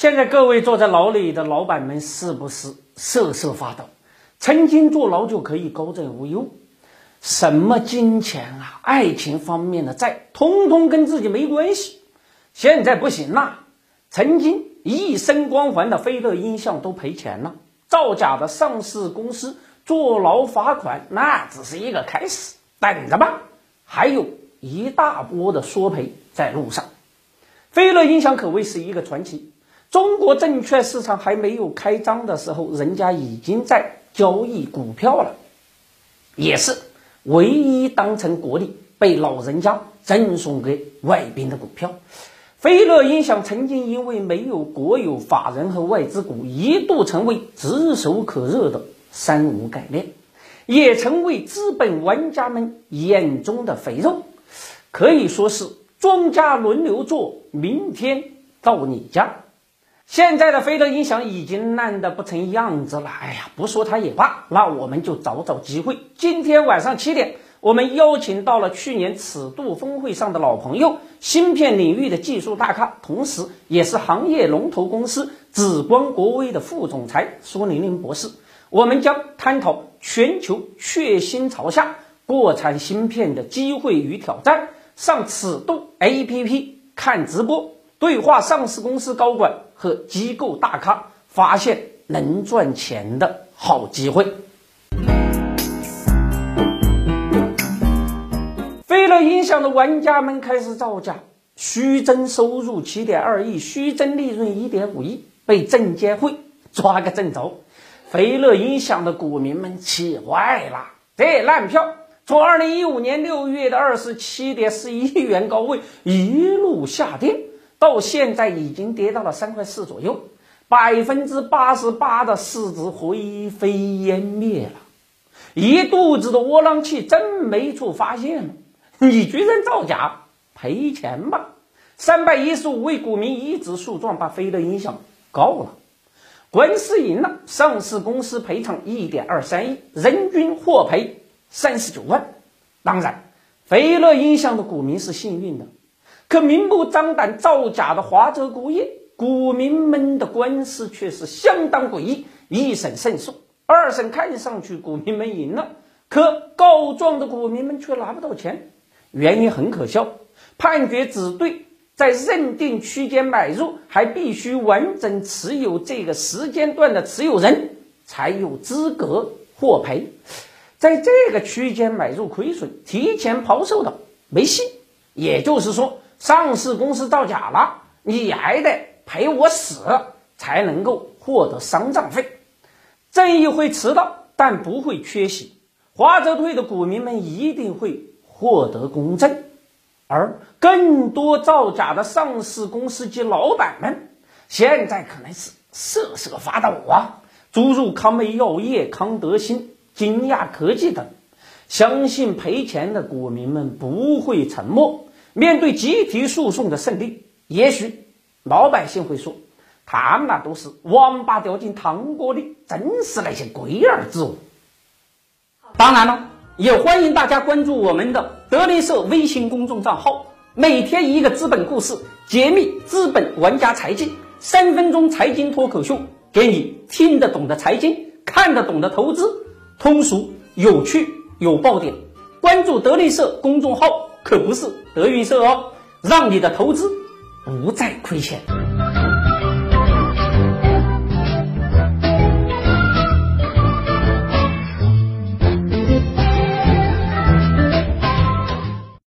现在各位坐在牢里的老板们是不是瑟瑟发抖？曾经坐牢就可以高枕无忧，什么金钱啊、爱情方面的债，通通跟自己没关系。现在不行啦，曾经一身光环的飞乐音像都赔钱了，造假的上市公司坐牢罚款，那只是一个开始，等着吧，还有一大波的索赔在路上。飞乐音响可谓是一个传奇。中国证券市场还没有开张的时候，人家已经在交易股票了，也是唯一当成国力被老人家赠送给外宾的股票。飞乐音响曾经因为没有国有法人和外资股，一度成为炙手可热的三无概念，也成为资本玩家们眼中的肥肉，可以说是庄家轮流做，明天到你家。现在的飞乐音响已经烂得不成样子了，哎呀，不说它也罢。那我们就找找机会。今天晚上七点，我们邀请到了去年尺度峰会上的老朋友，芯片领域的技术大咖，同时也是行业龙头公司紫光国威的副总裁苏玲玲博士。我们将探讨全球血腥潮下国产芯片的机会与挑战。上尺度 APP 看直播。对话上市公司高管和机构大咖，发现能赚钱的好机会。飞乐音响的玩家们开始造假，虚增收入七点二亿，虚增利润一点五亿，被证监会抓个正着。飞乐音响的股民们气坏了，这烂票从二零一五年六月的二十七点四亿元高位一路下跌。到现在已经跌到了三块四左右，百分之八十八的市值灰飞烟灭了，一肚子的窝囊气真没处发泄了。你居然造假赔钱吧？三百一十五位股民一纸诉状把飞乐音响告了，官司赢了，上市公司赔偿一点二三亿，人均获赔三十九万。当然，飞乐音响的股民是幸运的。可明目张胆造假的华泽钴业股民们的官司却是相当诡异，一审胜诉，二审看上去股民们赢了，可告状的股民们却拿不到钱，原因很可笑，判决只对在认定区间买入还必须完整持有这个时间段的持有人才有资格获赔，在这个区间买入亏损，提前抛售的没戏，也就是说。上市公司造假了，你还得赔我死才能够获得丧葬费。正义会迟到，但不会缺席。华泽退的股民们一定会获得公正，而更多造假的上市公司及老板们，现在可能是瑟瑟发抖啊！诸如康美药业、康德新、金亚科技等，相信赔钱的股民们不会沉默。面对集体诉讼的胜利，也许老百姓会说，他们那都是王八掉进汤锅里，真是那些龟儿子。当然了，也欢迎大家关注我们的德林社微信公众账号，每天一个资本故事，揭秘资本玩家财经，三分钟财经脱口秀，给你听得懂的财经，看得懂的投资，通俗有趣有爆点。关注德林社公众号。可不是德云社哦，让你的投资不再亏钱。